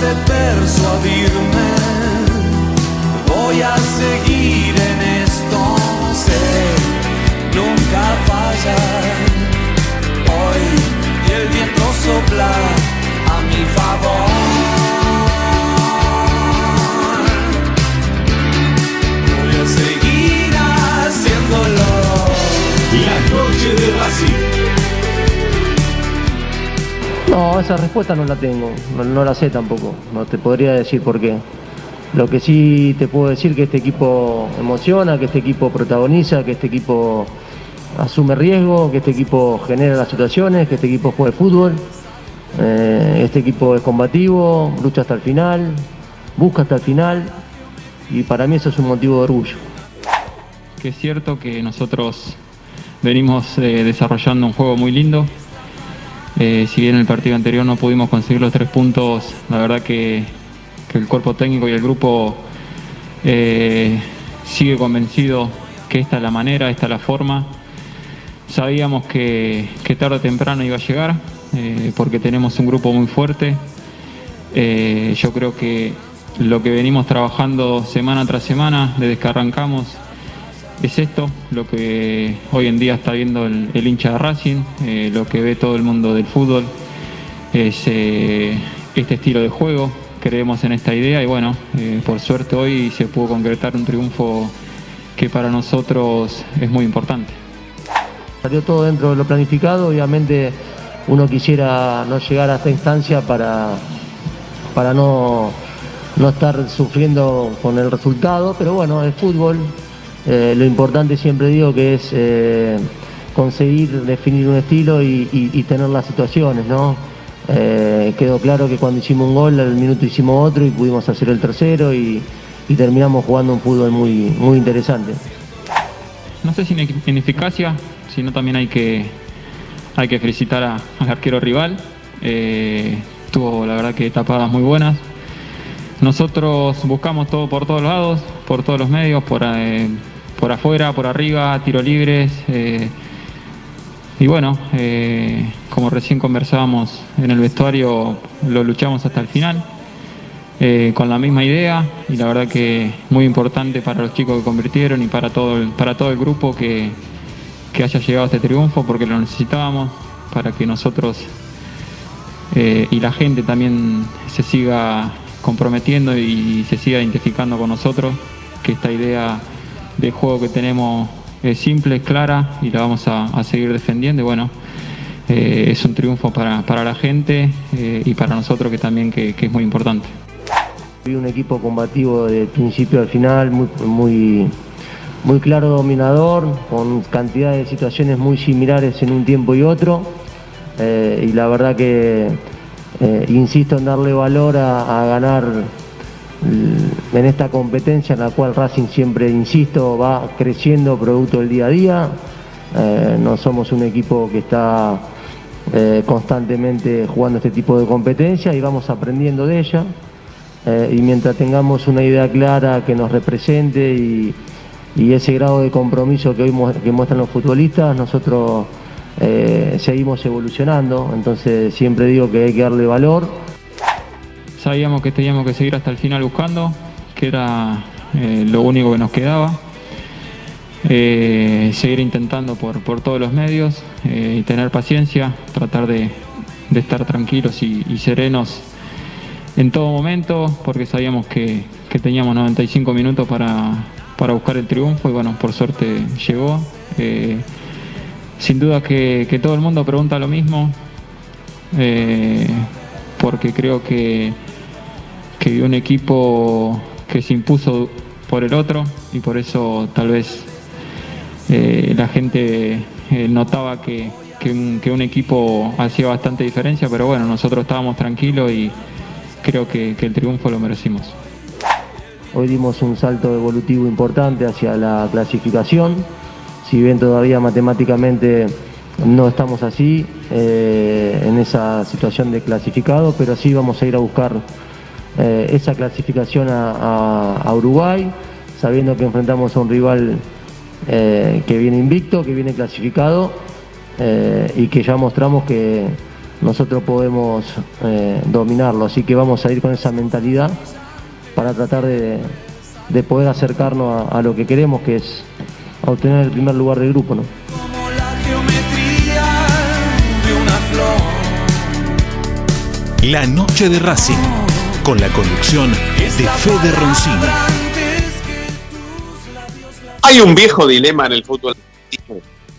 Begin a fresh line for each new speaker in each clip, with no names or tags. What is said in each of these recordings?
de persuadirme, voy a seguir en esto, sé, nunca fallar. Hoy el viento sopla a mi favor. Voy a seguir haciéndolo.
La noche de Racing.
No, esa respuesta no la tengo, no, la sé tampoco, no te podría decir por qué. Lo que sí te puedo decir que este equipo emociona, que este equipo protagoniza, que este equipo asume riesgo, que este equipo genera las situaciones, que este equipo juega fútbol, eh, este equipo es combativo, lucha hasta el final, busca hasta el final y para mí eso es un motivo de orgullo.
que es cierto que nosotros venimos eh, desarrollando un juego muy lindo. Eh, si bien en el partido anterior no pudimos conseguir los tres puntos, la verdad que, el cuerpo técnico y el grupo eh, sigue convencido que esta es la manera, esta es la forma. Sabíamos que, que tarde o temprano iba a llegar, eh, porque tenemos un grupo muy fuerte. Eh, yo creo que lo que venimos trabajando semana tras semana, desde que arrancamos, es esto, lo que hoy en día está viendo el, hincha de Racing, eh, lo que ve todo el mundo del fútbol, es eh, este estilo de juego. Creemos en esta idea y bueno, eh, por suerte hoy se pudo concretar un triunfo que para nosotros es muy importante.
Salió todo dentro de lo planificado, obviamente uno quisiera no llegar a esta instancia para, para no, no estar sufriendo con el resultado, pero bueno, es fútbol. Eh, lo importante siempre digo que es eh, conseguir definir un estilo y, tener las situaciones, ¿no? Eh, quedó claro que cuando hicimos un gol al minuto hicimos otro y pudimos hacer el tercero y, terminamos jugando un fútbol muy, muy interesante.
No sé si en eficacia, sino también hay que, hay que felicitar a- al arquero rival. Tuvo la verdad que tapadas muy buenas. Nosotros buscamos todo por todos lados, por todos los medios, por, eh, por afuera, por arriba, tiro libres. eh, y bueno, eh, como recién conversábamos en el vestuario, lo luchamos hasta el final eh, con la misma idea y la verdad que muy importante para los chicos que convirtieron y para todo el, para todo el grupo que, que haya llegado a este triunfo porque lo necesitábamos para que nosotros y la gente también se siga comprometiendo y se siga identificando con nosotros, que esta idea de juego que tenemos es simple, es clara y la vamos a, seguir defendiendo y bueno, eh, es un triunfo para, para la gente eh, y para nosotros que también que es muy importante.
Vi un equipo combativo de principio al final, muy, muy, muy claro dominador, con cantidad de situaciones muy similares en un tiempo y otro. Eh, y la verdad que eh, insisto en darle valor a, a ganar mm, en esta competencia en la cual Racing siempre, insisto, va creciendo producto del día a día. Eh, no somos un equipo que está eh, constantemente jugando este tipo de competencia y vamos aprendiendo de ella. Y mientras tengamos una idea clara que nos represente y, y ese grado de compromiso que hoy que muestran los futbolistas, nosotros eh, seguimos evolucionando. Entonces siempre digo que hay que darle valor.
Sabíamos que teníamos que seguir hasta el final buscando, que era eh, lo único que nos quedaba. Eh, seguir intentando por, por todos los medios y tener paciencia, tratar de, de estar tranquilos y, y serenos en todo momento, porque sabíamos que, que teníamos 95 minutos para, para, buscar el triunfo y bueno, por suerte llegó. Sin duda que, que, todo el mundo pregunta lo mismo, eh, porque creo que, que un equipo que se impuso por el otro y por eso tal vez eh, la gente eh, notaba que, que, un, que, un, equipo hacía bastante diferencia, pero bueno, nosotros estábamos tranquilos y creo que, que el triunfo lo merecimos.
Hoy dimos un salto evolutivo importante hacia la clasificación, si bien todavía matemáticamente no estamos así eh, en esa situación de clasificado, pero sí vamos a ir a buscar eh, esa clasificación a, Uruguay, sabiendo que enfrentamos a un rival eh, que viene invicto, que viene clasificado y que ya mostramos que nosotros podemos dominarlo. Así que vamos a ir con esa mentalidad para tratar de, de poder acercarnos a, lo que queremos, que es obtener el primer lugar del grupo. ¿no?
Como la geometría de una flor.
La noche de Racing, con la conducción de Fede Roncino.
Hay un viejo dilema en el fútbol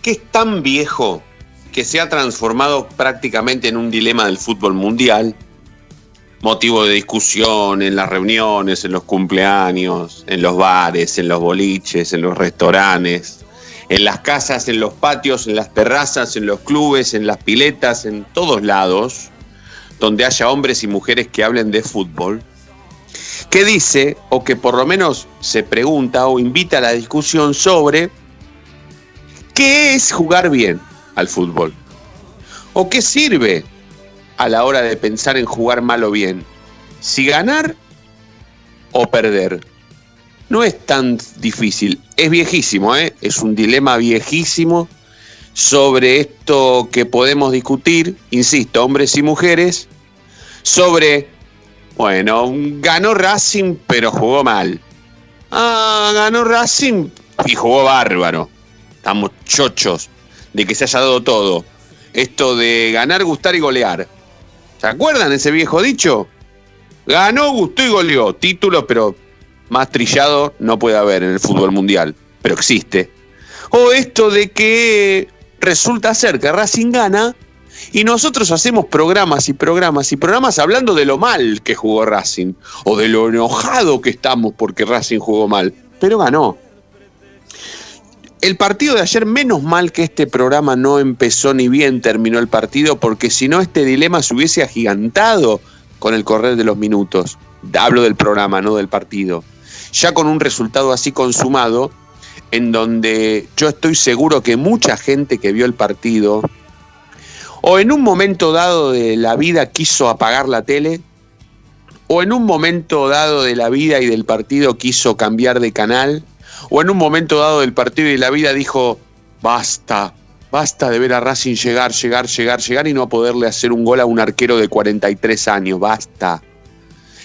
que es tan viejo que se ha transformado prácticamente en un dilema del fútbol mundial, motivo de discusión en las reuniones, en los cumpleaños, en los bares, en los boliches, en los restaurantes, en las casas, en los patios, en las terrazas, en los clubes, en las piletas, en todos lados, donde haya hombres y mujeres que hablen de fútbol, que dice, o que por lo menos se pregunta o invita a la discusión sobre qué es jugar bien al fútbol, o qué sirve a la hora de pensar en jugar mal o bien, si ganar o perder. No es tan difícil, es viejísimo, ¿eh? es un dilema viejísimo sobre esto que podemos discutir, insisto, hombres y mujeres, sobre bueno, ganó Racing, pero jugó mal. Ah, ganó Racing y jugó bárbaro. Estamos chochos de que se haya dado todo. Esto de ganar, gustar y golear. ¿Se acuerdan ese viejo dicho? Ganó, gustó y goleó. Título, pero más trillado no puede haber en el fútbol mundial. Pero existe. O esto de que resulta ser que Racing gana y nosotros hacemos programas y programas y programas hablando de lo mal que jugó Racing o de lo enojado que estamos porque Racing jugó mal, pero ganó. El partido de ayer, menos mal que este programa no empezó ni bien terminó el partido, porque si no este dilema se hubiese agigantado con el correr de los minutos. Hablo del programa, no del partido. Ya con un resultado así consumado, en donde yo estoy seguro que mucha gente que vio el partido, o en un momento dado de la vida quiso apagar la tele, o en un momento dado de la vida y del partido quiso cambiar de canal, o en un momento dado del partido y de la vida dijo, basta, basta de ver a Racing llegar, llegar, llegar, llegar y no poderle hacer un gol a un arquero de 43 años, basta.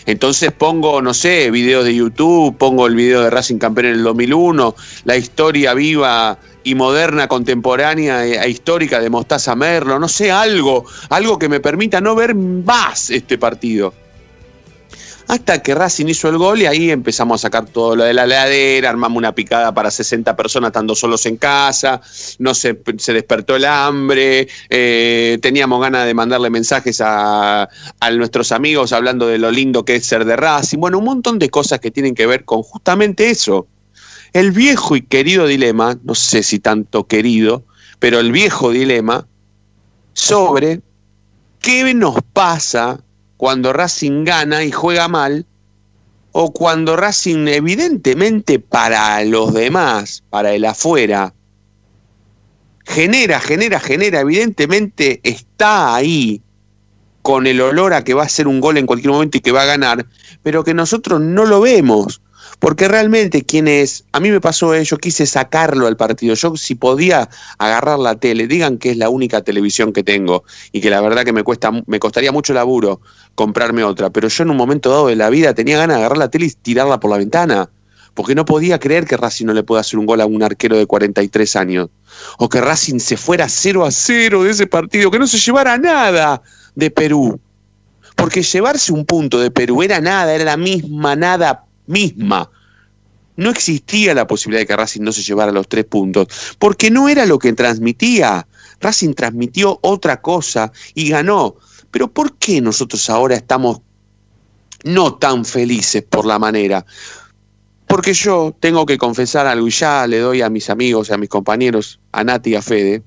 Entonces pongo, no sé, videos de YouTube, pongo el video de Racing campeón en el 2001, la historia viva y moderna, contemporánea e histórica de Mostaza Merlo, no sé, algo, algo que me permita no ver más este partido. Hasta que Racing hizo el gol y ahí empezamos a sacar todo lo de la heladera, armamos una picada para 60 personas estando solos en casa, no se, se despertó el hambre, eh, teníamos ganas de mandarle mensajes a, a, nuestros amigos hablando de lo lindo que es ser de Racing, bueno, un montón de cosas que tienen que ver con justamente eso. El viejo y querido dilema, no sé si tanto querido, pero el viejo dilema sobre qué nos pasa cuando Racing gana y juega mal, o cuando Racing evidentemente para los demás, para el afuera, genera, genera, genera, evidentemente está ahí con el olor a que va a hacer un gol en cualquier momento y que va a ganar, pero que nosotros no lo vemos. Porque realmente quién es, a mí me pasó eso, quise sacarlo al partido. Yo si podía agarrar la tele, digan que es la única televisión que tengo y que la verdad que me cuesta me costaría mucho laburo comprarme otra, pero yo en un momento dado de la vida tenía ganas de agarrar la tele y tirarla por la ventana, porque no podía creer que Racing no le pueda hacer un gol a un arquero de 43 años, o que Racing se fuera 0 a 0 de ese partido, que no se llevara nada de Perú. Porque llevarse un punto de Perú era nada, era la misma nada misma. No existía la posibilidad de que Racing no se llevara los tres puntos, porque no era lo que transmitía. Racing transmitió otra cosa y ganó. Pero ¿por qué nosotros ahora estamos no tan felices por la manera? Porque yo tengo que confesar algo y ya le doy a mis amigos, a mis compañeros, a Nati y a Fede.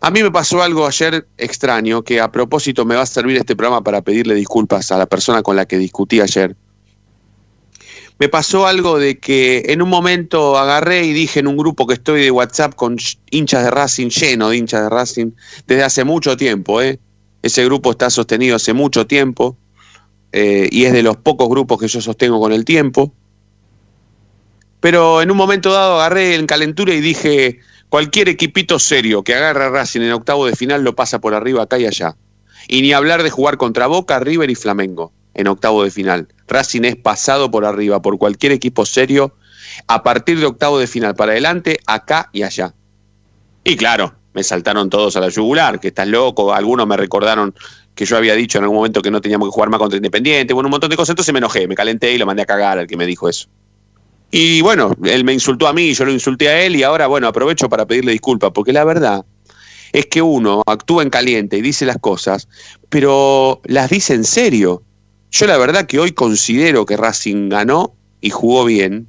A mí me pasó algo ayer extraño que a propósito me va a servir este programa para pedirle disculpas a la persona con la que discutí ayer. Me pasó algo de que en un momento agarré y dije en un grupo que estoy de WhatsApp con hinchas de Racing, lleno de hinchas de Racing, desde hace mucho tiempo, ¿eh? Ese grupo está sostenido hace mucho tiempo eh, y es de los pocos grupos que yo sostengo con el tiempo. Pero en un momento dado agarré en calentura y dije, cualquier equipito serio que agarre a Racing en octavo de final lo pasa por arriba acá y allá. Y ni hablar de jugar contra Boca, River y Flamengo en octavo de final. Racing es pasado por arriba por cualquier equipo serio a partir de octavo de final para adelante, acá y allá. Y claro, me saltaron todos a la yugular, que estás loco, algunos me recordaron que yo había dicho en algún momento que no teníamos que jugar más contra Independiente, bueno, un montón de cosas, entonces me enojé, me calenté y lo mandé a cagar al que me dijo eso. Y bueno, él me insultó a mí, yo lo insulté a él y ahora, bueno, aprovecho para pedirle disculpas, porque la verdad es que uno actúa en caliente y dice las cosas, pero las dice en serio. Yo la verdad que hoy considero que Racing ganó y jugó bien,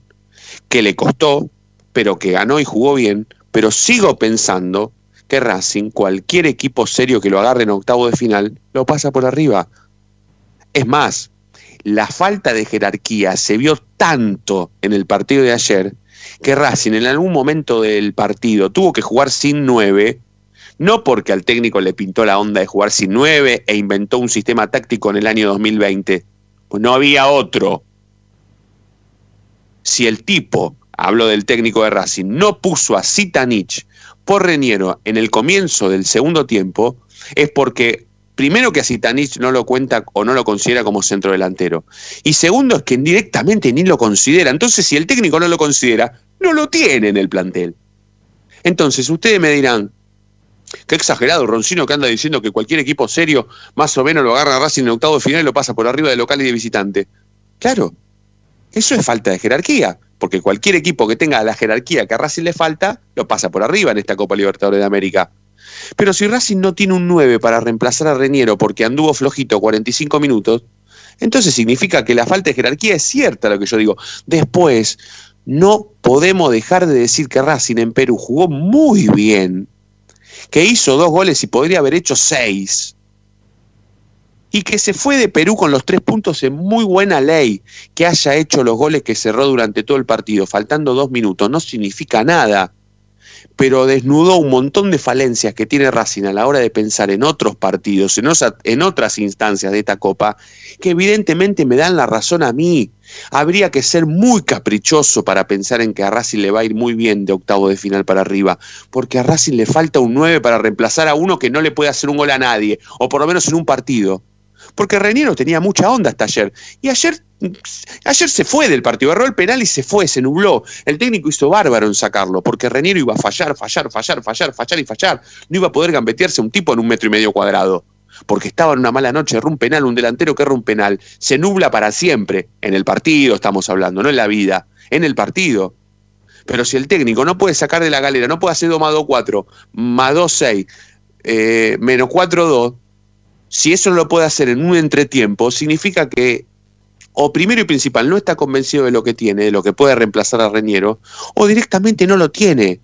que le costó, pero que ganó y jugó bien, pero sigo pensando que Racing, cualquier equipo serio que lo agarre en octavo de final, lo pasa por arriba. Es más, la falta de jerarquía se vio tanto en el partido de ayer que Racing en algún momento del partido tuvo que jugar sin nueve, no porque al técnico le pintó la onda de jugar sin nueve e inventó un sistema táctico en el año 2020, pues no había otro. Si el tipo, hablo del técnico de Racing, no puso a Sitanich por Reniero en el comienzo del segundo tiempo, es porque primero que a Sitanich no lo cuenta o no lo considera como centro delantero. Y segundo es que directamente ni lo considera. Entonces, si el técnico no lo considera, no lo tiene en el plantel. Entonces, ustedes me dirán, qué exagerado Roncino que anda diciendo que cualquier equipo serio más o menos lo agarra a Racing en octavo de final y lo pasa por arriba de local y de visitante. Claro, eso es falta de jerarquía, porque cualquier equipo que tenga la jerarquía que a Racing le falta, lo pasa por arriba en esta Copa Libertadores de América. Pero si Racing no tiene un 9 para reemplazar a Reñero porque anduvo flojito 45 minutos, entonces significa que la falta de jerarquía es cierta lo que yo digo. Después, no podemos dejar de decir que Racing en Perú jugó muy bien, que hizo dos goles y podría haber hecho seis, y que se fue de Perú con los tres puntos en muy buena ley, que haya hecho los goles que cerró durante todo el partido, faltando dos minutos, no significa nada pero desnudó un montón de falencias que tiene Racing a la hora de pensar en otros partidos, en, otras instancias de esta Copa, que evidentemente me dan la razón a mí. Habría que ser muy caprichoso para pensar en que a Racing le va a ir muy bien de octavo de final para arriba, porque a Racing le falta un 9 para reemplazar a uno que no le puede hacer un gol a nadie, o por lo menos en un partido. Porque Reniero tenía mucha onda hasta ayer. Y ayer Ayer se fue del partido, agarró el penal y se fue, se nubló. El técnico hizo bárbaro en sacarlo, porque Reniero iba a fallar, fallar, fallar, fallar, fallar y fallar. No iba a poder gambetearse un tipo en un metro y medio cuadrado. Porque estaba en una mala noche, erró un penal, un delantero que erra un penal. Se nubla para siempre. En el partido estamos hablando, no en la vida, en el partido. Pero si el técnico no puede sacar de la galera, no puede hacer 2 más 2, 4, más 2, 6, eh, menos 4, 2, si eso no lo puede hacer en un entretiempo, significa que o primero y principal no está convencido de lo que tiene, de lo que puede reemplazar a Reñero, o directamente no lo tiene.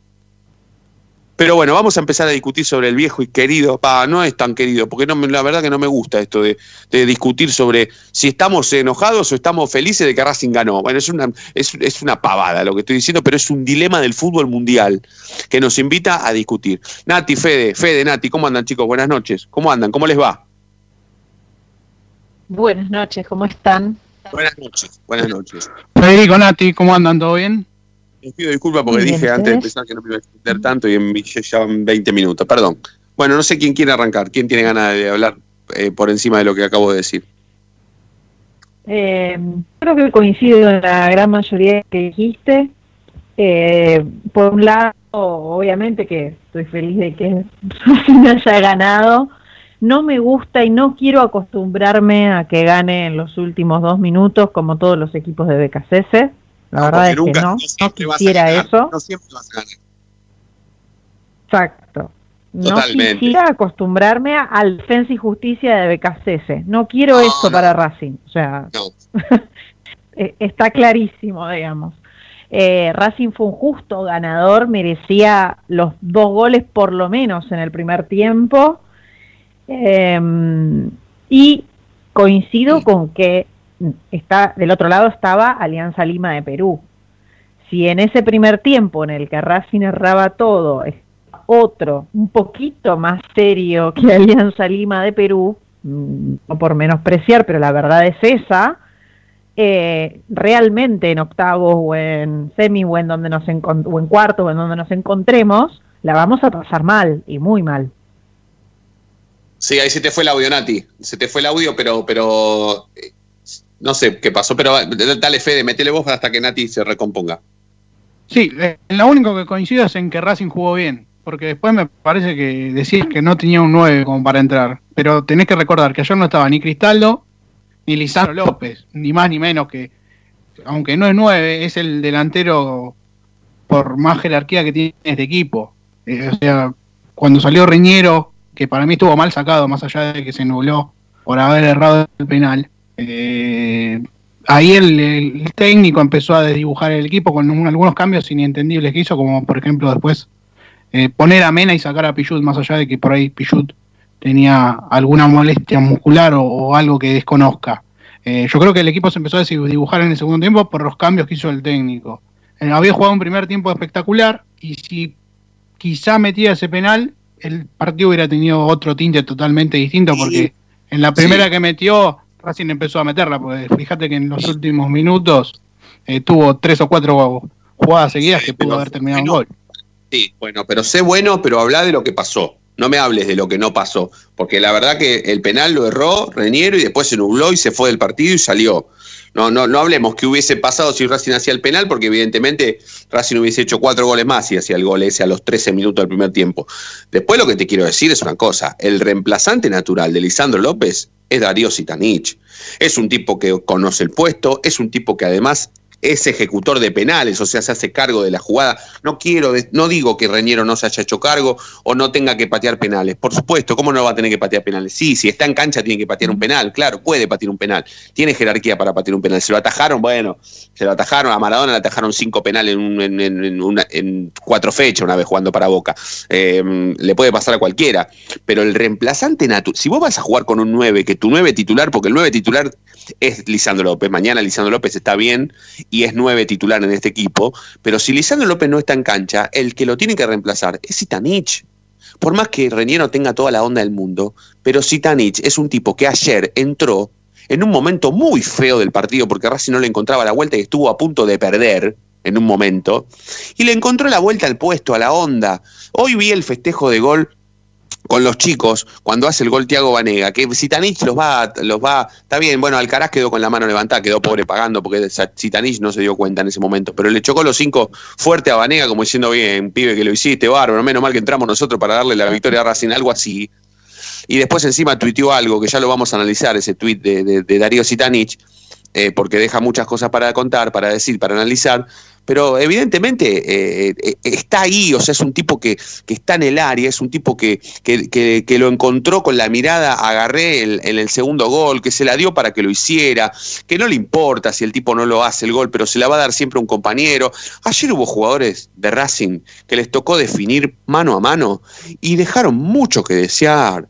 Pero bueno, vamos a empezar a discutir sobre el viejo y querido. Pa, no es tan querido, porque no, la verdad que no me gusta esto de, discutir sobre si estamos enojados o estamos felices de que Racing ganó. Bueno, es una, es, es una pavada lo que estoy diciendo, pero es un dilema del fútbol mundial que nos invita a discutir. Nati, Fede, Fede, Nati, ¿cómo andan chicos? Buenas noches. ¿Cómo andan? ¿Cómo les va?
Buenas noches, ¿cómo están?
Buenas noches, buenas noches.
Federico Nati, ¿cómo andan? ¿Todo bien?
Les pido disculpas porque dije antes de empezar que no me iba a extender tanto y en, ya van 20 minutos, perdón. Bueno, no sé quién quiere arrancar, quién tiene ganas de hablar eh, por encima de lo que acabo de decir.
Eh, creo que coincido en la gran mayoría que dijiste. Eh, por un lado, obviamente que estoy feliz de que no haya ganado, no me gusta y no quiero acostumbrarme a que gane en los últimos dos minutos como todos los equipos de BKCS. La verdad es que no, no quisiera eso.
No siempre vas a ganar.
Exacto. No quisiera acostumbrarme a- al defensa y justicia de BKCS. No quiero
No,
eso para Racing. O sea, eh, está clarísimo, digamos. Eh, Racing fue un justo ganador, merecía los dos goles por lo menos en el primer tiempo. Eh, y coincido con que está del otro lado estaba Alianza Lima de Perú. Si en ese primer tiempo en el que Racing erraba todo, otro un poquito más serio que Alianza Lima de Perú, mm, no por menospreciar, pero la verdad es esa, eh, realmente en octavos o en semi o en donde nos o en cuartos o en donde nos encontremos, la vamos a pasar mal y muy mal.
Sí, ahí se te fue el audio, Nati. Se te fue el audio, pero, pero eh, no sé qué pasó, pero dale Fede, metele vos hasta que Nati se recomponga.
Sí, eh, lo único que coincido es en que Racing jugó bien, porque después me parece que decís que no tenía un 9 como para entrar, pero tenés que recordar que ayer no estaba ni Cristaldo ni Lisandro López, ni más ni menos que, aunque no es 9, es el delantero por más jerarquía que tiene este equipo. Eh, o sea, cuando salió Reñero, que para mí estuvo mal sacado, más allá de que se nubló por haber errado el penal, eh, ahí el, técnico empezó a desdibujar el equipo con un- algunos cambios inentendibles que hizo, como por ejemplo después eh, poner a Mena y sacar a Pichut, más allá de que por ahí Pichut tenía alguna molestia muscular o, algo que desconozca. Eh, yo creo que el equipo se empezó a desdibujar en el segundo tiempo por los cambios que hizo el técnico. Había jugado un primer tiempo espectacular y si quizá metía ese penal, el partido hubiera tenido otro tinte totalmente distinto porque en la primera
Sí.
que metió, Racing empezó a meterla, porque fíjate que en los últimos minutos eh, tuvo tres o cuatro jugadas seguidas
Sí,
que pudo haber terminado en
bueno,
gol.
Sí, bueno, pero sé bueno, pero habla de lo que pasó. No me hables de lo que no pasó, porque la verdad que el penal lo erró Reñero y después se nubló y se fue del partido y salió. No, no, no hablemos qué hubiese pasado si Racing hacía el penal, porque evidentemente Racing hubiese hecho cuatro goles más y hacía el gol ese a los 13 minutos del primer tiempo. Después lo que te quiero decir es una cosa, el reemplazante natural de Lisandro López es Darío Sitanich. Es un tipo que conoce el puesto, es un tipo que además es ejecutor de penales, o sea, se hace cargo de la jugada. No quiero, no digo que Reñero no se haya hecho cargo o no tenga que patear penales. Por supuesto, ¿cómo no va a tener que patear penales? Sí, si está en cancha tiene que patear un penal, claro, puede patear un penal. Tiene jerarquía para patear un penal. Se lo atajaron, bueno, se lo atajaron, a Maradona le atajaron cinco penales en, un- en- en- en una- en cuatro fechas una vez jugando para Boca. Eh, le puede pasar a cualquiera. Pero el reemplazante natural, si vos vas a jugar con un 9, que tu 9 titular, porque el 9 titular es Lisandro López, mañana Lisandro López está bien y es 9 titular en este equipo, pero si Lisandro López no está en cancha, el que lo tiene que reemplazar es Sitanich. Por más que Reñero tenga toda la onda del mundo, pero Sitanich es un tipo que ayer entró en un momento muy feo del partido porque Racing no le encontraba la vuelta y estuvo a punto de perder en un momento, y le encontró la vuelta al puesto, a la onda. Hoy vi el festejo de gol con los chicos cuando hace el gol Tiago Vanega, que Sitanich los va, los va, está bien, bueno, Alcaraz quedó con la mano levantada, quedó pobre pagando porque Sitanich no se dio cuenta en ese momento, pero le chocó los cinco fuerte a Vanega como diciendo, bien, pibe que lo hiciste, bárbaro, menos mal que entramos nosotros para darle la victoria a Racing, algo así. Y después encima tuiteó algo, que ya lo vamos a analizar, ese tuit de, de- de Darío Sitanich, eh, porque deja muchas cosas para contar, para decir, para analizar, pero evidentemente eh, eh, está ahí, o sea, es un tipo que, que está en el área, es un tipo que, que, que- lo encontró con la mirada, agarré el- en el segundo gol, que se la dio para que lo hiciera, que no le importa si el tipo no lo hace el gol, pero se la va a dar siempre un compañero. Ayer hubo jugadores de Racing que les tocó definir mano a mano y dejaron mucho que desear.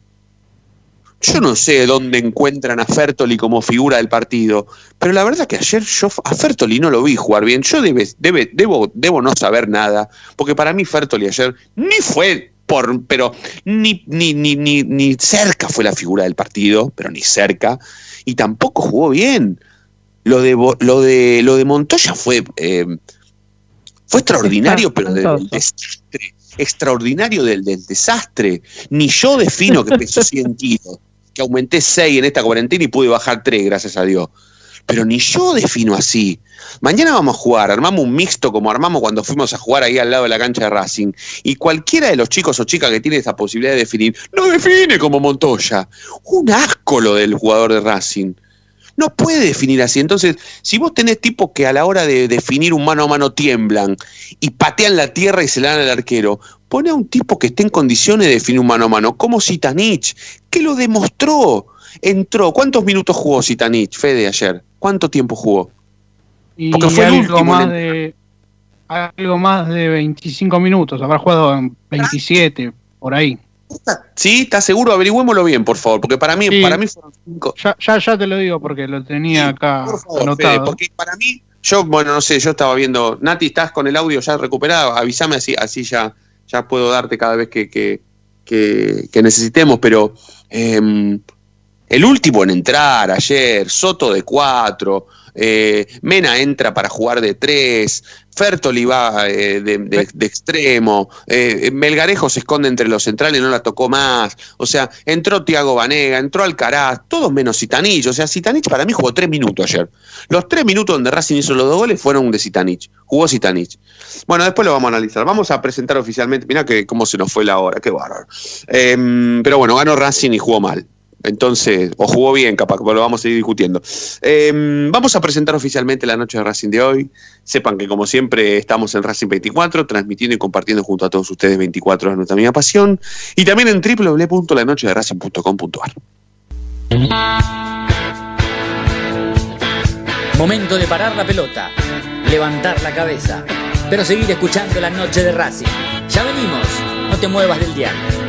Yo no sé dónde encuentran a Fertoli como figura del partido, pero la verdad que ayer yo a Fertoli no lo vi jugar bien. Yo debe, debe, debo, debo no saber nada, porque para mí Fertoli ayer ni fue por, pero ni, ni, ni, ni, ni cerca fue la figura del partido, pero ni cerca, y tampoco jugó bien. Lo de, lo de, lo de Montoya fue, eh, fue extraordinario, pero del desastre. Extraordinario del, del desastre. Ni yo defino que pesó 100 kilos, que aumenté 6 en esta cuarentena y pude bajar 3, gracias a Dios. pero ni yo defino así. Mañana vamos a jugar, armamos un mixto como armamos cuando fuimos a jugar ahí al lado de la cancha de Racing. Y cualquiera de los chicos o chicas que tiene esa posibilidad de definir, no define como Montoya. Un asco lo del jugador de Racing. No puede definir así. Entonces, si vos tenés tipos que a la hora de definir un mano a mano tiemblan y patean la tierra y se la dan al arquero, pone a un tipo que esté en condiciones de definir un mano a mano, como Sitanich, que lo demostró. Entró. ¿Cuántos minutos jugó Sitanich, Fede, ayer? ¿Cuánto tiempo jugó?
Y
Porque fue el
algo
último
más de algo más de 25 minutos, habrá jugado en 27 por ahí.
¿Sí? ¿Estás seguro? Averigüémoslo bien, por favor, porque para mí,
Sí.
para mí fueron cinco.
Ya, ya, ya te lo digo porque lo tenía acá
Por favor,
anotado.
Fede, porque para mí, yo, bueno, no sé, yo estaba viendo, Nati, ¿estás con el audio ya recuperado? Avísame así, así ya, ya puedo darte cada vez que, que, necesitemos, pero em, el último en entrar ayer, Soto de cuatro, eh, Mena entra para jugar de tres, Fertoli va eh, de, de- de extremo, eh, Melgarejo se esconde entre los centrales, no la tocó más, o sea, entró Tiago Vanega, entró Alcaraz, todos menos Sitanich, o sea, Sitanich para mí jugó tres minutos ayer. Los tres minutos donde Racing hizo los dos goles fueron de Sitanich, jugó Sitanich. Bueno, después lo vamos a analizar, vamos a presentar oficialmente, mira que cómo se nos fue la hora, qué bárbaro. Em, pero bueno, ganó Racing y jugó mal. Entonces, o jugó bien, capaz, pero lo vamos a seguir discutiendo. Em, vamos a presentar oficialmente la noche de Racing de hoy. Sepan que, como siempre, estamos en Racing 24, transmitiendo y compartiendo junto a todos ustedes 24 horas nuestra misma pasión. Y también en www.lanochederacing.com.ar.
Momento de parar la pelota, levantar la cabeza, pero seguir escuchando la noche de Racing. Ya venimos, no te muevas del diario.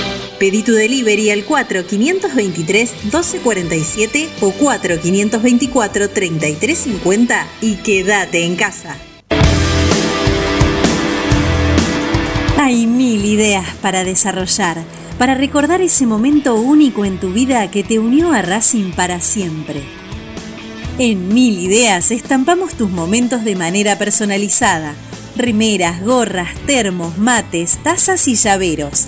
Pedí tu delivery al 4523-1247 o 4524-3350 y quédate en casa. Hay mil ideas para desarrollar, para recordar ese momento único en tu vida que te unió a Racing para siempre. En Mil Ideas estampamos tus momentos de manera personalizada. Remeras, gorras, termos, mates, tazas y llaveros.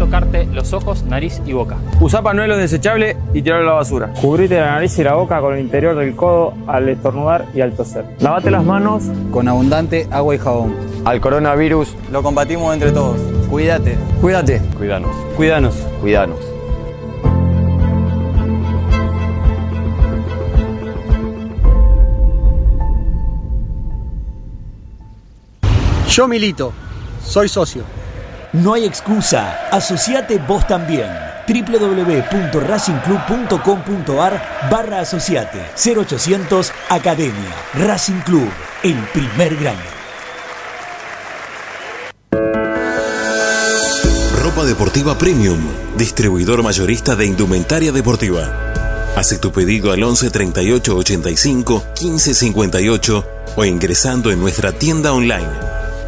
tocarte los ojos, nariz y boca.
Usa pañuelo desechable y tirarlo a la basura.
Cubrite la nariz y la boca con el interior del codo al estornudar y al toser. Lavate las manos
Con abundante agua y jabón. Al coronavirus lo combatimos entre todos. Cuídate. Cuídate.
Cuidanos.
Cuídanos.
Cuidanos.
Yo milito, soy socio.
No hay excusa, asociate vos también. www.racingclub.com.ar barra asociate 0800 Academia Racing Club, el primer grande.
Ropa Deportiva Premium, distribuidor mayorista de indumentaria deportiva. Hace tu pedido al 11 38 85 15 58 o ingresando en nuestra tienda online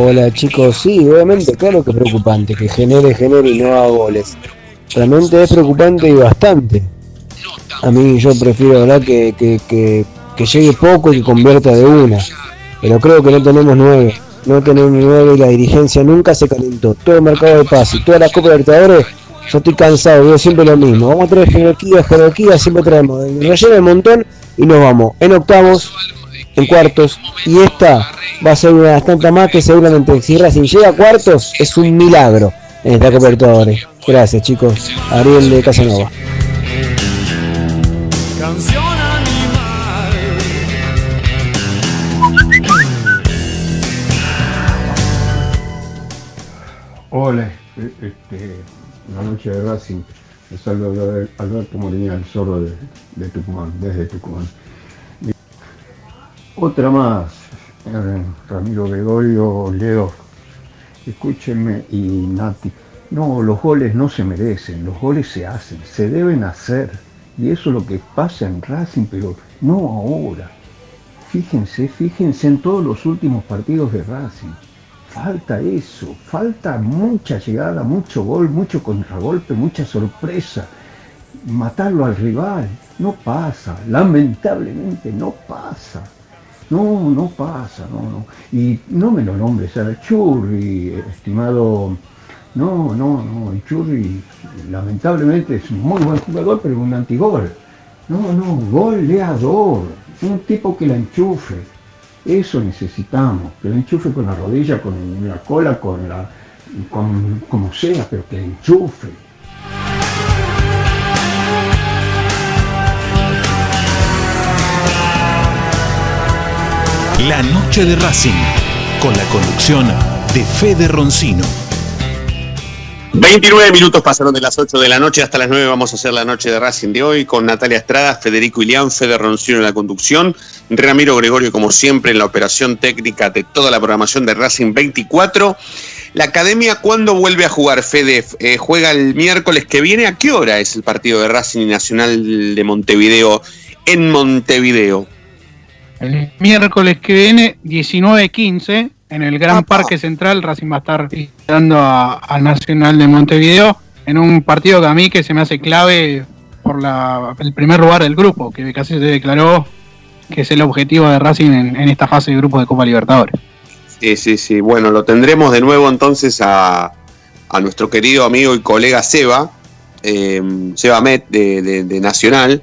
Hola chicos, sí, obviamente, claro que es preocupante, que genere, genere y no haga goles. Realmente es preocupante y bastante. A mí yo prefiero, ¿verdad?, que, que, que, llegue poco y que convierta de una. Pero creo que no tenemos nueve. No tenemos nueve y la dirigencia nunca se calentó. Todo el mercado de pase, todas las Copas Libertadores, yo estoy cansado, veo siempre lo mismo. Vamos a traer jerarquía, jerarquía, siempre traemos. El relleno del montón y nos vamos. En octavos, en cuartos. Y esta va a ser una de las tantas más que seguramente si Racing llega a cuartos es un milagro en esta Copa Libertadores. Gracias chicos. Ariel de Casanova.
Canción animal.
Hola, eh, este, la noche de Racing. Les salvo Alberto Moriña, el zorro de, de Tucumán, desde Tucumán. Otra más, eh, Ramiro Gregorio, Leo, escúchenme y Nati. No, los goles no se merecen, los goles se hacen, se deben hacer. Y eso es lo que pasa en Racing, pero no ahora. Fíjense, fíjense en todos los últimos partidos de Racing. Falta eso, falta mucha llegada, mucho gol, mucho contragolpe, mucha sorpresa. Matarlo al rival, no pasa, lamentablemente no pasa. No, no pasa, no, no. Y no me lo nombres a Churri, estimado. No, no, no, el Churri lamentablemente es un muy buen jugador, pero un antigol. No, no, goleador, un tipo que la enchufe. Eso necesitamos, que la enchufe con la rodilla, con la cola, con la. con como sea, pero que la enchufe.
La noche de Racing, con la conducción de Fede Roncino.
29 minutos pasaron de las 8 de la noche hasta las 9 vamos a hacer la noche de Racing de hoy con Natalia Estrada, Federico Ilián, Fede Roncino en la conducción, Ramiro Gregorio como siempre en la operación técnica de toda la programación de Racing 24. La academia, ¿cuándo vuelve a jugar Fede? Eh, juega el miércoles que viene. ¿A qué hora es el partido de Racing y Nacional de Montevideo en Montevideo?
El miércoles que viene, 19.15, en el Gran Parque Central, Racing va a estar visitando a- al Nacional de Montevideo en un partido que a mí que se me hace clave por la- el primer lugar del grupo, que casi se declaró que es el objetivo de Racing en, en esta fase de grupos de Copa Libertadores.
Sí, sí, sí. Bueno, lo tendremos de nuevo entonces a, a nuestro querido amigo y colega Seba, eh, Seba Met de, de- de Nacional,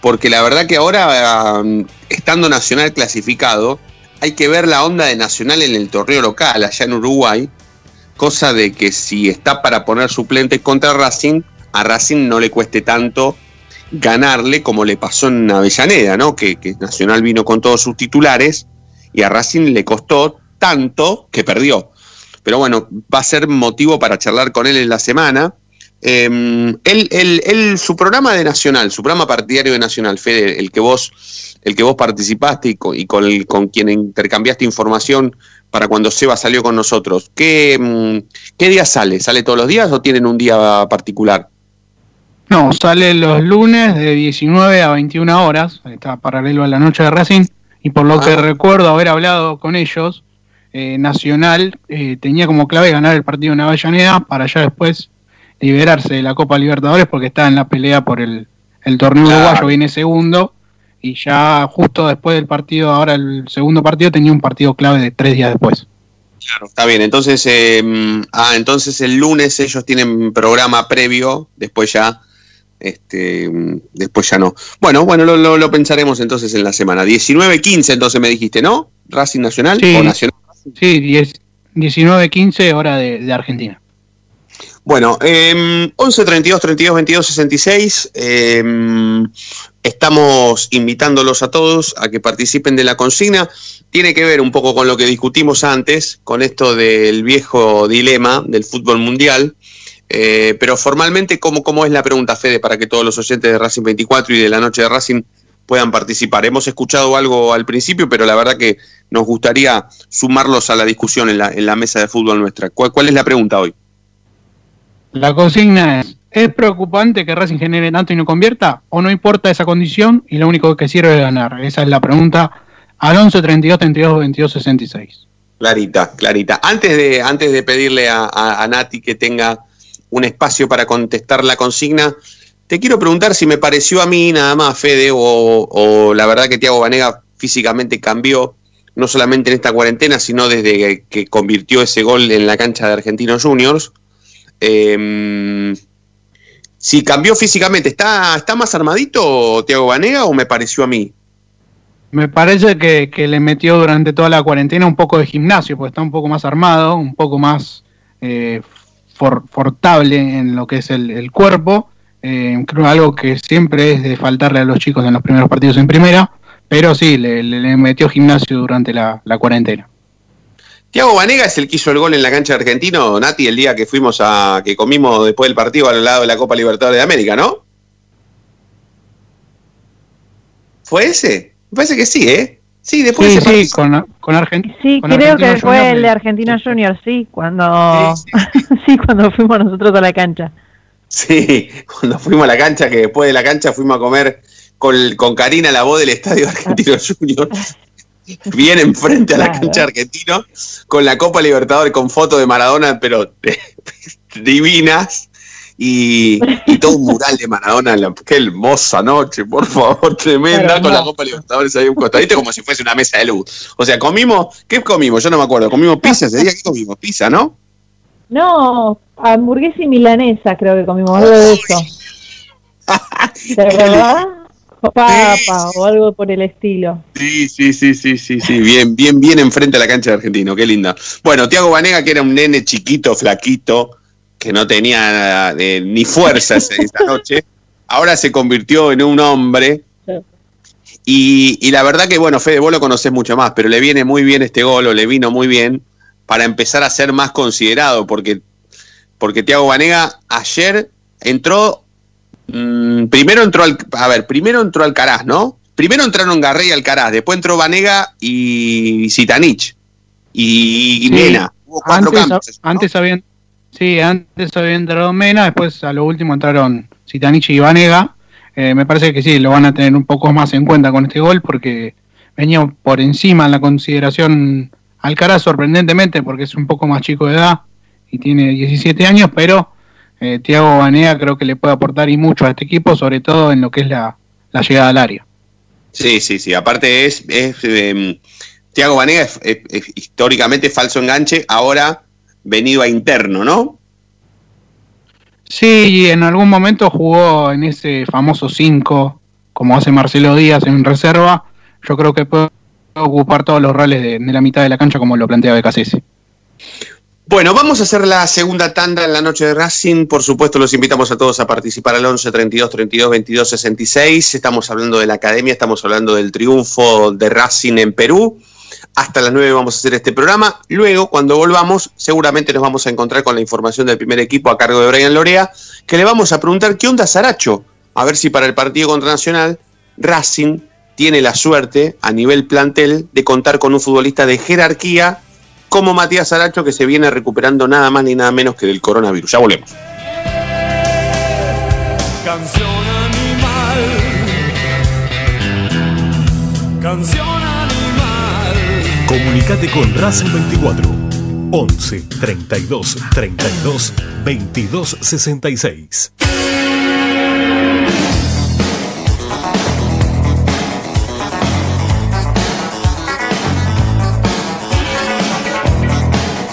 porque la verdad que ahora, eh, estando Nacional clasificado, hay que ver la onda de Nacional en el torneo local, allá en Uruguay, cosa de que si está para poner suplentes contra Racing, a Racing no le cueste tanto ganarle como le pasó en Avellaneda, ¿no? Que, que Nacional vino con todos sus titulares y a Racing le costó tanto que perdió. Pero bueno, va a ser motivo para charlar con él en la semana. Eh, él, él- él- su programa de Nacional, su programa partidario de Nacional, Fede, el que vos, el que vos participaste y con, y con, el- con quien intercambiaste información para cuando Seba salió con nosotros, ¿qué, mm, ¿qué día sale? ¿Sale todos los días o tienen un día particular?
No, sale los lunes de 19 a 21 horas, está paralelo a la noche de Racing, y por lo que recuerdo haber hablado con ellos, eh, Nacional eh, tenía como clave ganar el partido en Avellaneda para ya después liberarse de la Copa Libertadores porque está en la pelea por el, el torneo
Claro.
uruguayo, viene segundo, y ya justo después del partido, ahora el segundo partido, tenía un partido clave de tres días después.
Claro, está bien. Entonces, eh, ah, entonces el lunes ellos tienen programa previo, después ya, este, mm, después ya no. Bueno, bueno, lo, lo- lo pensaremos entonces en la semana. 19-15 entonces me dijiste, ¿no? Racing Nacional
Sí.
o Nacional.
Sí, 10 19-15 hora de, de Argentina.
Bueno, eh, 11 32 32 22 66. eh, estamos invitándolos a todos a que participen de la consigna. Tiene que ver un poco con lo que discutimos antes, con esto del viejo dilema del fútbol mundial. Eh, pero formalmente, ¿cómo, ¿cómo es la pregunta, Fede, para que todos los oyentes de Racing 24 y de la noche de Racing puedan participar? Hemos escuchado algo al principio, pero la verdad que nos gustaría sumarlos a la discusión en la, en la mesa de fútbol nuestra. ¿Cuál, cuál es la pregunta hoy?
La consigna es, ¿Es preocupante que Racing genere tanto y no convierta? ¿O no importa esa condición y lo único que sirve es ganar? Esa es la pregunta al 11 32 32 22 66.
Clarita, clarita. Antes de, antes de pedirle a, a- a Nati que tenga un espacio para contestar la consigna, te quiero preguntar si me pareció a mí nada más, Fede, o, o la verdad que Tiago Vanega físicamente cambió, no solamente en esta cuarentena, sino desde que convirtió ese gol en la cancha de Argentinos Juniors. Eh, si cambió físicamente, ¿está, ¿está más armadito Tiago Vanega o me pareció a mí?
Me parece que, le metió durante toda la cuarentena un poco de gimnasio, porque está un poco más armado, un poco más eh, for- fortable en lo que es el, cuerpo. Eh, creo algo que siempre es de faltarle a los chicos en los primeros partidos en primera, pero sí, le, metió gimnasio durante la cuarentena.
Tiago Vanega es el que hizo el gol en la cancha de Argentino, Nati, el día que fuimos a. que comimos después del partido al lado de la Copa Libertadores de América, ¿no? ¿Fue ese? Me parece que sí, ¿eh? Sí, después
Sí,
de ese
sí, con, con Argentina.
Sí, creo que fue el de Argentina Junior, sí, cuando sí, cuando fuimos nosotros a la cancha.
Sí, cuando fuimos a la cancha, que después de la cancha fuimos a comer con, con Karina la voz del Estadio Argentino Junior. Bien enfrente a la
Claro.
cancha argentino, con la Copa Libertadores, con fotos de Maradona, pero divinas. Y, y todo un mural de Maradona. qué hermosa noche, por favor, tremenda,
Pero
con la. Copa Libertadores ahí un costadito, como si fuese una mesa de luz. O sea, comimos, ¿qué comimos? Yo no me acuerdo. Comimos pizza ese día, ¿qué comimos? Pizza, ¿no?
No, hamburguesa y milanesa creo que comimos algo de eso. Papa o algo por el estilo.
Sí, sí, sí, sí, sí, sí, bien, bien, bien enfrente a la cancha de Argentino, qué linda. Bueno, Tiago Vanega, que era un nene chiquito, flaquito, que no tenía eh, ni fuerzas esa noche, ahora se convirtió en un hombre. Y, y la verdad que, bueno, Fede, vos lo conocés mucho más, pero le viene muy bien este gol, o le vino muy bien para empezar a ser más considerado, porque, porque Tiago Vanega ayer entró Mm, primero entró al, a ver, primero entró Alcaraz, ¿no? Primero entraron Garré y Alcaraz, después entró Vanega y Zitanich y,
Sí.
Mena. Hubo cuatro
Antes,
cambios.
antes habían sí, antes había entrado Mena, después a lo último entraron Zitanich y Vanega. Eh, me parece que sí, lo van a tener un poco más en cuenta con este gol porque venía por encima en la consideración Alcaraz sorprendentemente porque es un poco más chico de edad y tiene 17 años, pero eh, Thiago Vanega creo que le puede aportar y mucho a este equipo, sobre todo en lo que es la, la llegada al área.
Sí, sí, sí. Aparte es, es em, Tiago es, es- es históricamente falso enganche, ahora venido a interno, ¿no?
Sí, en algún momento jugó en ese famoso 5, como hace Marcelo Díaz en reserva. Yo creo que puede ocupar todos los roles de, de la mitad de la cancha como lo plantea Becasese.
Bueno, vamos a hacer la segunda tanda en la noche de Racing. Por supuesto, los invitamos a todos a participar al 11 32 32 22 66. Estamos hablando de la academia, estamos hablando del triunfo de Racing en Perú. Hasta las 9 vamos a hacer este programa. Luego, cuando volvamos, seguramente nos vamos a encontrar con la información del primer equipo a cargo de Brian Lorea, que le vamos a preguntar qué onda Saracho. A ver si para el partido contra Nacional, Racing tiene la suerte a nivel plantel de contar con un futbolista de jerarquía como Matías Saracho, que se viene recuperando nada más ni nada menos que del coronavirus. Ya volvemos.
Canción animal. Canción animal.
Comunicate con Racing 24 11 32 32 22 66.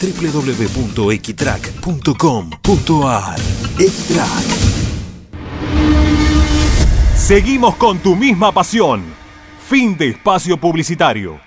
www.equitrack.com.ar Equitrack
Seguimos con tu misma pasión. Fin de espacio publicitario.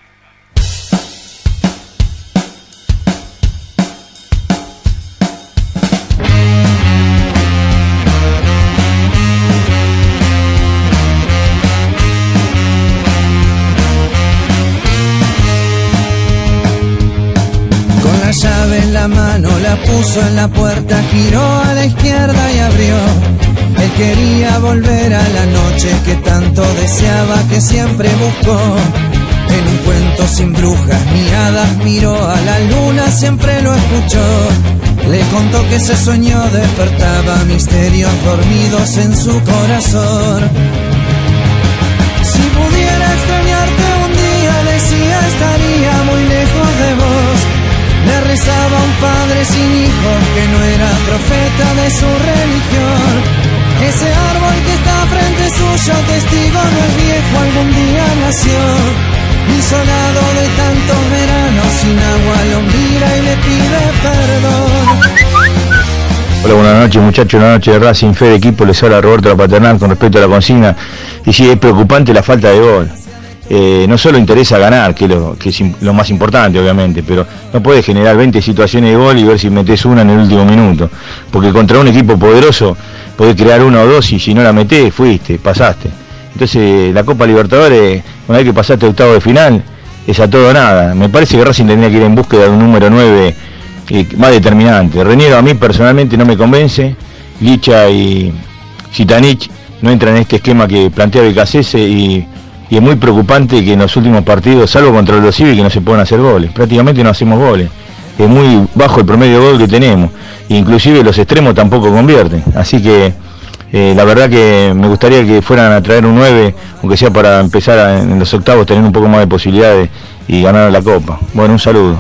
En la puerta, giró a la izquierda y abrió. Él quería volver a la noche que tanto deseaba, que siempre buscó. En un cuento sin brujas ni hadas miró a la luna, siempre lo escuchó. Le contó que ese sueño despertaba misterios dormidos en su corazón. Rezaba un padre sin hijos que no era profeta de su religión. Ese árbol que está frente suyo, testigo no es viejo, algún día nació. Isolado de tantos veranos, sin agua lo mira y le pide perdón.
Hola, buenas noches muchachos, una noche de Racing, fe de equipo, les habla Roberto La Paternal con respecto a la consigna. Y sí, es preocupante la falta de gol. Eh, no solo interesa ganar, que, lo, que es lo más importante obviamente, pero no puedes generar 20 situaciones de gol y ver si metes una en el último minuto. Porque contra un equipo poderoso podés crear una o dos y si no la metés, fuiste, pasaste. Entonces la Copa Libertadores, una vez que pasaste octavo de final, es a todo o nada. Me parece que Racing tendría que ir en búsqueda de un número 9 eh, más determinante. Reniero a mí personalmente no me convence, Licha y Zitanich no entran en este esquema que plantea Becasese y, y es muy preocupante que en los últimos partidos, salvo contra los Civi, que no se puedan hacer goles. Prácticamente no hacemos goles. Es muy bajo el promedio de gol que tenemos. Inclusive los extremos tampoco convierten. Así que eh, la verdad que me gustaría que fueran a traer un 9, aunque sea para empezar en los octavos tener un poco más de posibilidades y ganar la Copa. Bueno, un saludo.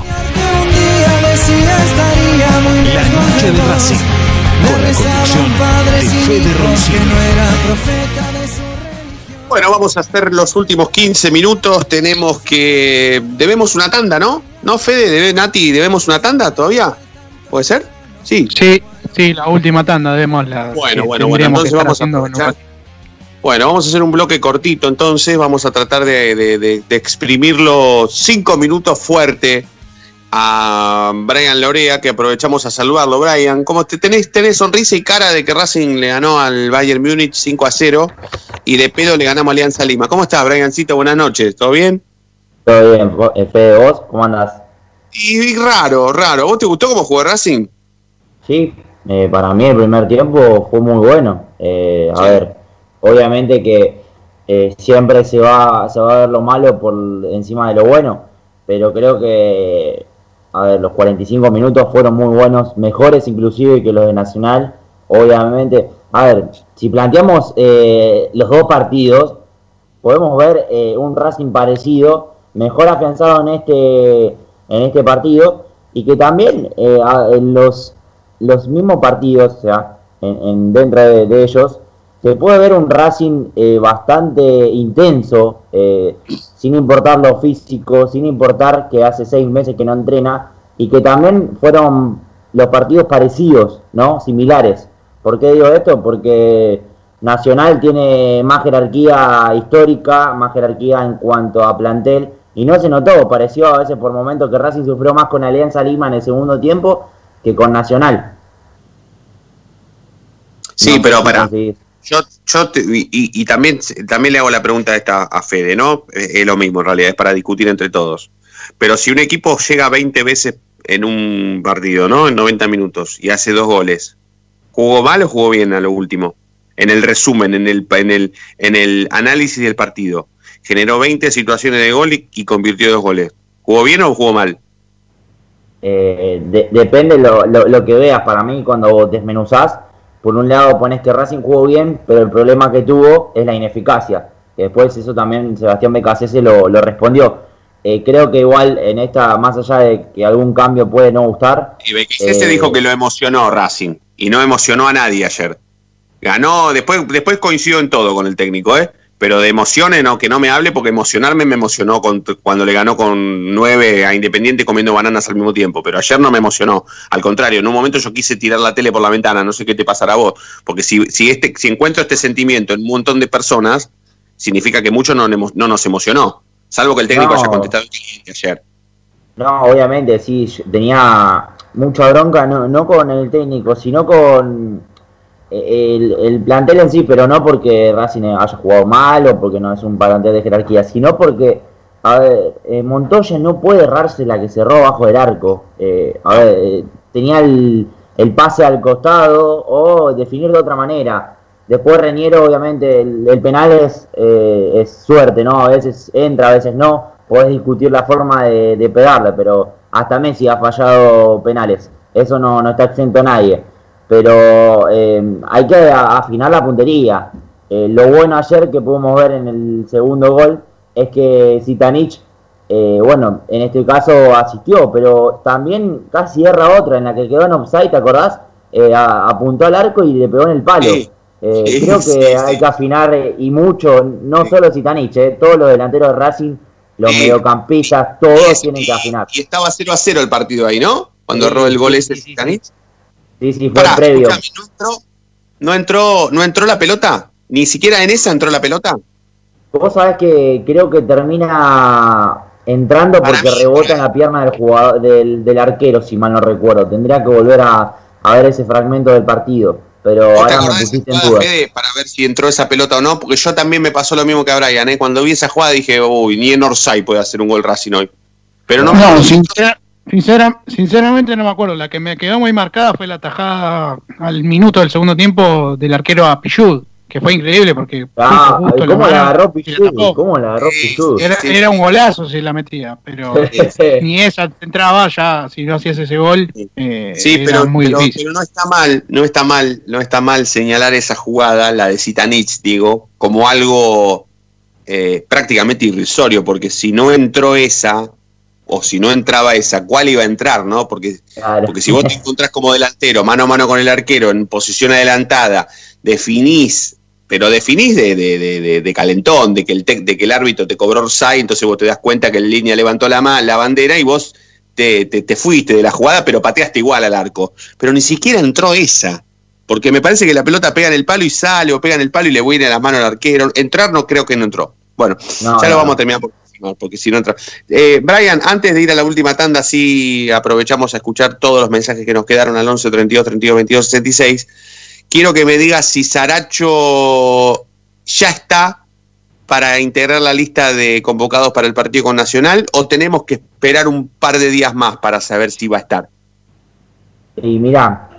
Bueno, vamos a hacer los últimos 15 minutos. Tenemos que. Debemos una tanda, ¿no? ¿No, Fede? Debe, Nati, ¿debemos una tanda todavía? ¿Puede ser? Sí.
Sí, sí, la última tanda debemos la.
Bueno,
que
bueno, bueno, entonces vamos a. Bueno, vamos a hacer un bloque cortito, entonces vamos a tratar de, de- de- de exprimirlo cinco minutos fuerte a Brian Lorea, que aprovechamos a saludarlo. Brian, ¿cómo te tenés, tenés sonrisa y cara de que Racing le ganó al Bayern Múnich 5 a 0 y de pedo le ganamos a Alianza Lima? ¿Cómo estás, Briancito? Buenas noches, ¿todo bien?
Todo bien, eh, Fede, ¿vos cómo andás?
Y, y raro, raro. ¿Vos te gustó cómo jugó Racing?
Sí, eh, para mí el primer tiempo fue muy bueno. Eh, a ver, obviamente que eh, siempre se va, se va a ver lo malo por encima de lo bueno, pero creo que, a ver, los 45 minutos fueron muy buenos, mejores inclusive que los de Nacional. Obviamente, a ver, si planteamos eh, los dos partidos, podemos ver eh, un Racing parecido, mejor afianzado en este, en este partido, y que también eh, en los, los mismos partidos, o sea, en, en- dentro de, de ellos, se puede ver un Racing eh, bastante intenso, eh, sin importar lo físico, sin importar que hace seis meses que no entrena, y que también fueron los partidos parecidos, ¿no? Similares. ¿Por qué digo esto? Porque Nacional tiene más jerarquía histórica, más jerarquía en cuanto a plantel, y no se notó, pareció a veces por momentos que Racing sufrió más con Alianza Lima en el segundo tiempo que con Nacional.
Sí,
No
pero para. Yo, yo te- y, y- también, también le hago la pregunta esta a Fede, ¿no? Es, es lo mismo en realidad, es para discutir entre todos. Pero si un equipo llega 20 veces en un partido, ¿no? En 90 minutos y hace dos goles, ¿jugó mal o jugó bien a lo último? En el resumen, en el, en el, en el análisis del partido. Generó 20 situaciones de gol y, convirtió dos goles. ¿Jugó bien o jugó mal?
Eh, de- depende lo, lo, lo que veas. Para mí, cuando desmenuzás, por un lado pones que Racing jugó bien, pero el problema que tuvo es la ineficacia. Que después eso también Sebastián Becasese lo, lo respondió. Eh, creo que igual en esta, más allá de que algún cambio puede no gustar,
Y Becasese
Eh,
dijo que lo emocionó Racing y no emocionó a nadie ayer. Ganó, después, después coincido en todo con el técnico, ¿eh? Pero de emociones, no, que no me hable porque emocionarme me emocionó con- cuando le ganó con nueve a Independiente comiendo bananas al mismo tiempo. Pero ayer no me emocionó. Al contrario, en un momento yo quise tirar la tele por la ventana, no sé qué te pasará a vos. Porque si, si, este, si encuentro este sentimiento en un montón de personas, significa que mucho no, no nos emocionó. Salvo que el técnico
No.
haya contestado ayer.
No, obviamente, sí, tenía mucha bronca, no, no con el técnico, sino con el, el plantel en sí, pero no porque Racing haya jugado mal o porque no es un plantel de jerarquía, sino porque, a ver, eh, Montoya no puede errarse la que cerró bajo del arco. Eh, a ver, eh, tenía el, el pase al costado o definir de otra manera. Después Reñero, obviamente, el, el penal es, eh, es suerte, ¿no? A veces entra, a veces no. Podés discutir la forma de, de pegarle, pero hasta Messi ha fallado penales. Eso no, no está exento a nadie. Pero eh, hay que afinar la puntería. Eh, lo bueno ayer que pudimos ver en el segundo gol es que Zitanich, eh, bueno, en este caso asistió, pero también casi erra otra en la que quedó en offside, ¿te acordás? Eh, a- apuntó al arco y le pegó en el palo. Eh,
Sí,
creo que
sí,
hay que afinar eh, y mucho, no solo Zitanich, eh, todos los delanteros de Racing, los mediocampistas, todos tienen que afinar.
Y estaba 0 a 0 el partido ahí, ¿no? Cuando erró el gol ese Zitanich.
Sí, sí, fue
Pará,
el previo.
¿no entró, no entró, no entró la pelota? Ni siquiera en esa entró la pelota.
Vos sabés que creo que termina entrando porque rebota en la pierna del jugador del, del arquero, si mal no recuerdo. Tendría que volver a, a ver ese fragmento del partido. Pero
¿Vos te
ahora me pusiste en
jugada,
duda.
Fede, para ver si entró esa pelota o no? Porque yo también me pasó lo mismo que a Brian, ¿eh? Cuando vi esa jugada dije, uy, ni en Orsay puede hacer un gol Racing hoy. Pero no,
No, sincera- sincera- sinceramente no me acuerdo. La que me quedó muy marcada fue la tajada al minuto del segundo tiempo del arquero a Pichud, que fue increíble porque
Ah,
justo
¿Cómo la agarró
la
Pichud?
tapó.
¿Cómo la agarró Pichud?
Era, era un golazo si la metía, pero ni esa entraba ya, si no hacías ese gol, eh,
Sí,
era
pero,
muy
pero-
difícil.
pero no está mal, no está mal, no está mal señalar esa jugada, la de Zitanich, digo, como algo eh, prácticamente irrisorio, porque si no entró esa, o si no entraba esa, ¿cuál iba a entrar, no? Porque, porque si vos te encontrás como delantero, mano a mano con el arquero, en posición adelantada, definís, pero definís de, de- de- de- de calentón, de que, el tec- de que el árbitro te cobró Orsay, entonces vos te das cuenta que en línea levantó la, ma- la bandera y vos te, te- te fuiste de la jugada, pero pateaste igual al arco. Pero ni siquiera entró esa. Porque me parece que la pelota pega en el palo y sale, o pega en el palo y le viene a las manos al arquero. Entrar no creo que no entró. Bueno,
No,
ya lo vamos a terminar por porque si no entra. Eh, Brian, antes de ir a la última tanda, sí aprovechamos a escuchar todos los mensajes que nos quedaron al 11 32 32 22 66. Quiero que me digas si Saracho ya está para integrar la lista de convocados para el partido con Nacional o tenemos que esperar un par de días más para saber si va a estar.
Y mirá,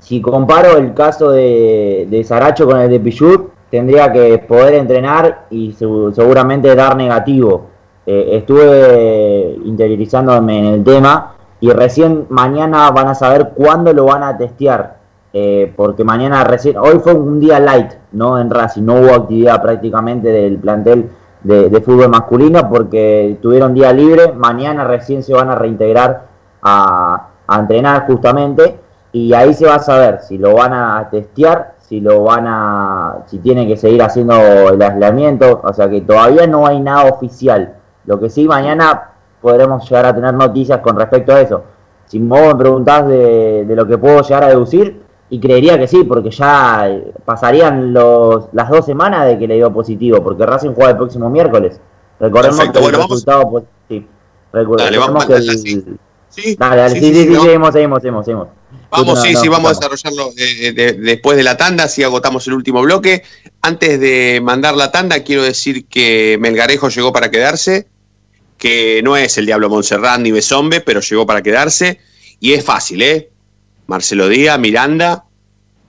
si comparo el caso de, de Saracho con el de Pichut, tendría que poder entrenar y se- seguramente dar negativo. Eh, estuve interiorizándome en el tema y recién mañana van a saber cuándo lo van a testear. Eh, porque mañana recién, hoy fue un día light, ¿no? En Racing, no hubo actividad prácticamente del plantel de, fútbol masculino porque tuvieron día libre. Mañana recién se van a reintegrar a, a entrenar justamente y ahí se va a saber si lo van a testear, si lo van a, si tienen que seguir haciendo el aislamiento, o sea que todavía no hay nada oficial. Lo que sí mañana podremos llegar a tener noticias con respecto a eso. Si vos me preguntás de, de lo que puedo llegar a deducir, y creería que sí, porque ya eh, pasarían los, las dos semanas de que le dio positivo, porque Racing juega el próximo miércoles. Recordemos
Perfecto,
que el
bueno, vamos-
resultado pues, sí.
Dale, vamos
que el-
así. Sí,
Dale, dale,
sí,
sí,
sí, no.
seguimos, seguimos, seguimos, seguimos.
Vamos, sí,
no,
sí, vamos a desarrollarlo eh, de- después de la tanda, si agotamos el último bloque. Antes de mandar la tanda, quiero decir que Melgarejo llegó para quedarse, que no es el Diablo Montserrat ni Besombe, pero llegó para quedarse. Y es fácil, ¿eh? Marcelo Díaz, Miranda,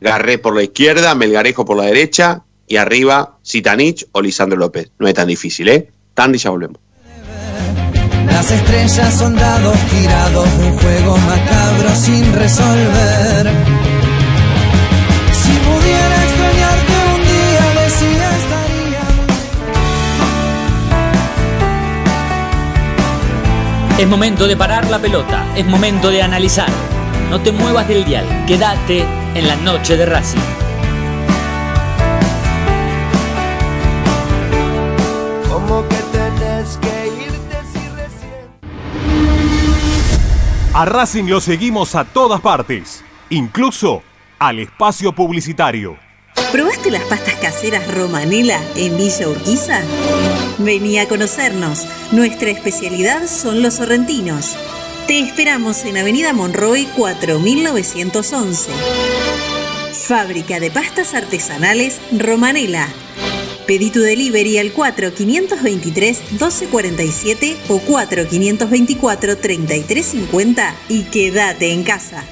Garré por la izquierda, Melgarejo por la derecha, y arriba Zitanich o Lisandro López. No es tan difícil, ¿eh? Tanda y ya volvemos.
Las estrellas son dados tirados, un juego macabro sin resolver.
Es momento de parar la pelota, es momento de analizar. No te muevas del dial, quédate en la noche de Racing.
Como que tenés que irte si recién.
A Racing lo seguimos a todas partes, incluso al espacio publicitario.
¿Probaste las pastas caseras Romanela en Villa Urquiza? Vení a conocernos. Nuestra especialidad son los sorrentinos. Te esperamos en Avenida Monroy 4911. Fábrica de pastas artesanales Romanela. Pedí tu delivery al 4523-1247 o 4524-3350 y quédate en casa.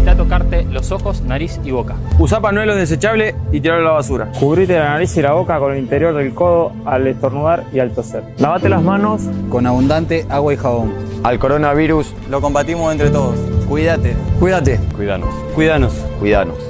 Evita tocarte los ojos, nariz y boca.
Usa panuelo desechable y tirarlo a la basura.
Cubrite la nariz y la boca con el interior del codo al estornudar y al toser. Lavate las manos
Con abundante agua y jabón. Al coronavirus lo combatimos entre todos. Cuídate. Cuídate.
Cuidanos. Cuidanos.
Cuidanos.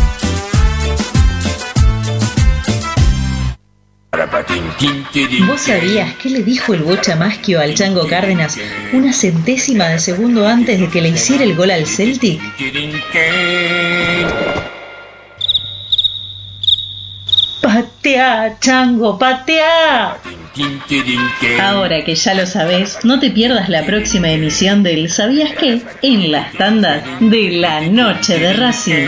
¿Vos sabías qué le dijo el Bocha Maschio al Chango Cárdenas una centésima de segundo antes de que le hiciera el gol al Celtic? ¡Patea, Chango, patea! Ahora que ya lo sabes, no te pierdas la próxima emisión del ¿Sabías qué? en las tandas de la noche de Racing.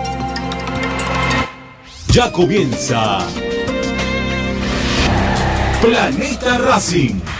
Ya comienza Planeta Racing.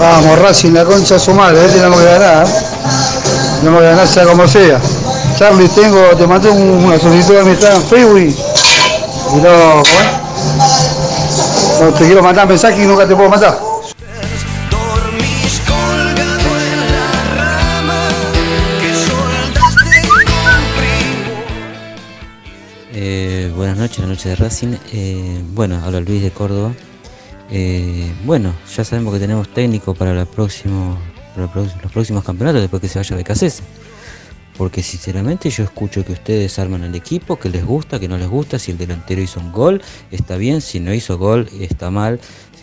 Vamos, Racing, la concha su madre, este tenemos que ganar. Tenemos que ganar sea como sea. Charlie, tengo, te mandé un- una solicitud de amistad en Facebook y. No te quiero mandar mensaje y nunca te puedo matar.
Eh, buenas noches, la noche de Racing. Eh, bueno, habla Luis de Córdoba. Eh, bueno, ya sabemos que tenemos técnico para, la próximo- para los próximos- campeonatos después que se vaya Cacese. Porque sinceramente yo escucho que ustedes arman el equipo, que les gusta, que no les gusta, si el delantero hizo un gol, está bien, si no hizo gol, está mal.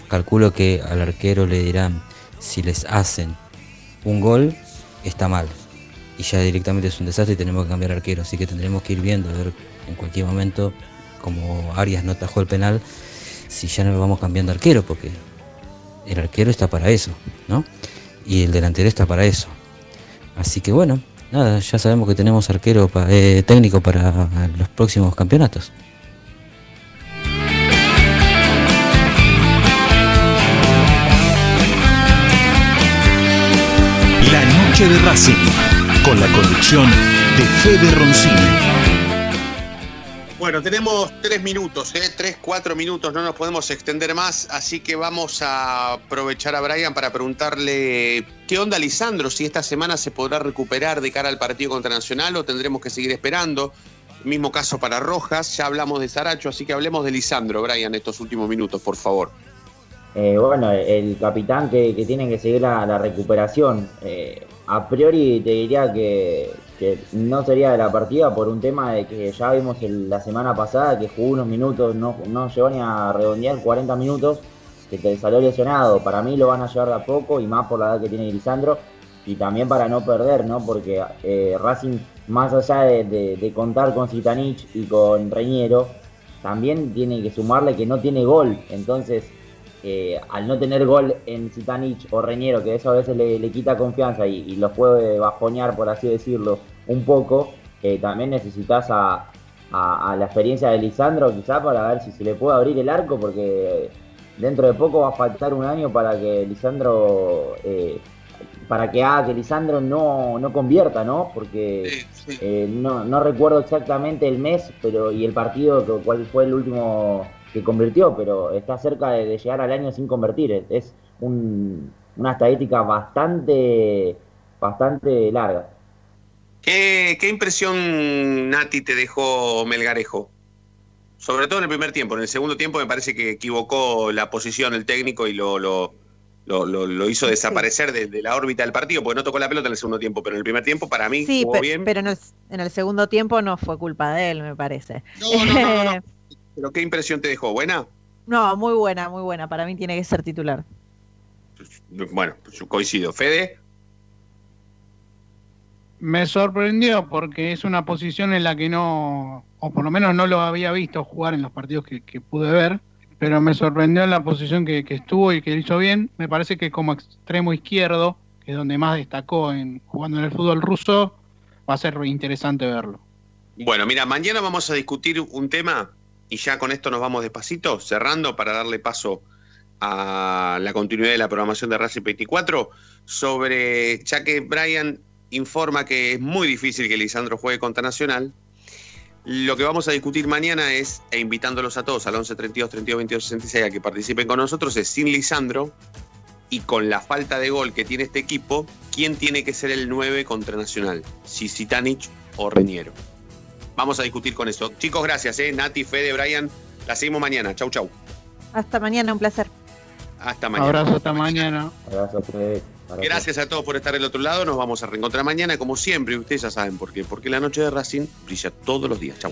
Calculo que al arquero le dirán, si les hacen un gol, está mal. Y ya directamente es un desastre y tenemos que cambiar arquero. Así que tendremos que ir viendo, a ver en cualquier momento, como Arias no tajó el penal, si ya no vamos cambiando arquero, porque el arquero está para eso, ¿no? Y el delantero está para eso. Así que bueno, nada, ya sabemos que tenemos arquero eh, técnico para los próximos campeonatos.
La noche de Racing. Con la conducción de Fede Roncini.
Bueno, tenemos tres minutos, ¿eh? tres, cuatro minutos, no nos podemos extender más, así que vamos a aprovechar a Brian para preguntarle qué onda Lisandro, si esta semana se podrá recuperar de cara al partido contra Nacional o tendremos que seguir esperando. Mismo caso para Rojas, ya hablamos de Saracho, así que hablemos de Lisandro, Brian, estos últimos minutos, por favor.
Eh, bueno, el capitán que, tiene que seguir la, la recuperación. eh, a priori te diría que, que no sería de la partida por un tema de que ya vimos el- la semana pasada que jugó unos minutos, no, no llegó ni a redondear 40 minutos, que te salió lesionado. Para mí lo van a llevar de a poco y más por la edad que tiene Lisandro y también para no perder, ¿no? Porque eh, Racing, más allá de, contar con Zitanich y con Reñero, también tiene que sumarle que no tiene gol. Entonces, eh, al no tener gol en Zitanich o Reñero, que eso a veces le, le quita confianza y, y los puede bajonear, por así decirlo, un poco, eh, también necesitas a, a- a la experiencia de Lisandro quizá para ver si se le puede abrir el arco, porque dentro de poco va a faltar un año para que Lisandro... eh, para que haga que Lisandro no, no convierta, ¿no? Porque eh, no, no recuerdo exactamente el mes pero y el partido, cuál fue el último que convirtió, pero está cerca de, de llegar al año sin convertir. Es- Es un- una estadística bastante, bastante larga.
¿Qué, qué impresión, Nati, te dejó Melgarejo? Sobre todo en el primer tiempo. En el segundo tiempo me parece que equivocó la posición el técnico y lo, lo, lo, lo- lo hizo desaparecer de, de la órbita del partido, porque no tocó la pelota en el segundo tiempo. Pero en el primer tiempo, para mí,
Sí,
jugó
pe-
bien.
pero en el, en el segundo tiempo no fue culpa de él, me parece.
No, no, no, no, no. ¿Pero qué impresión te dejó? ¿Buena?
No, muy buena, muy buena. Para mí tiene que ser titular.
Bueno, pues yo coincido. Fede,
Me sorprendió porque es una posición en la que no, o por lo menos no lo había visto jugar en los partidos que, que pude ver, pero me sorprendió en la posición que, que estuvo y que hizo bien. Me parece que como extremo izquierdo, que es donde más destacó en jugando en el fútbol ruso, va a ser interesante verlo.
Bueno, mira, mañana vamos a discutir un tema y ya con esto nos vamos despacito, cerrando para darle paso a la continuidad de la programación de Racing 24 sobre, ya que Brian informa que es muy difícil que Lisandro juegue contra Nacional, lo que vamos a discutir mañana es, e invitándolos a todos al 11 32 32 22 66 a que participen con nosotros, es sin Lisandro y con la falta de gol que tiene este equipo, ¿quién tiene que ser el 9 contra Nacional? Si Zitanich o Reñero. Vamos a discutir con eso. Chicos, gracias, ¿eh? Nati, Fede, Brian. La seguimos mañana. Chau, chau.
Hasta mañana, un placer.
Hasta mañana.
Abrazo hasta mañana.
Abrazo, Fede.
Gracias a todos por estar del otro lado. Nos vamos a reencontrar mañana, como siempre. y Ustedes ya saben por qué. Porque la noche de Racing brilla todos los días. Chau.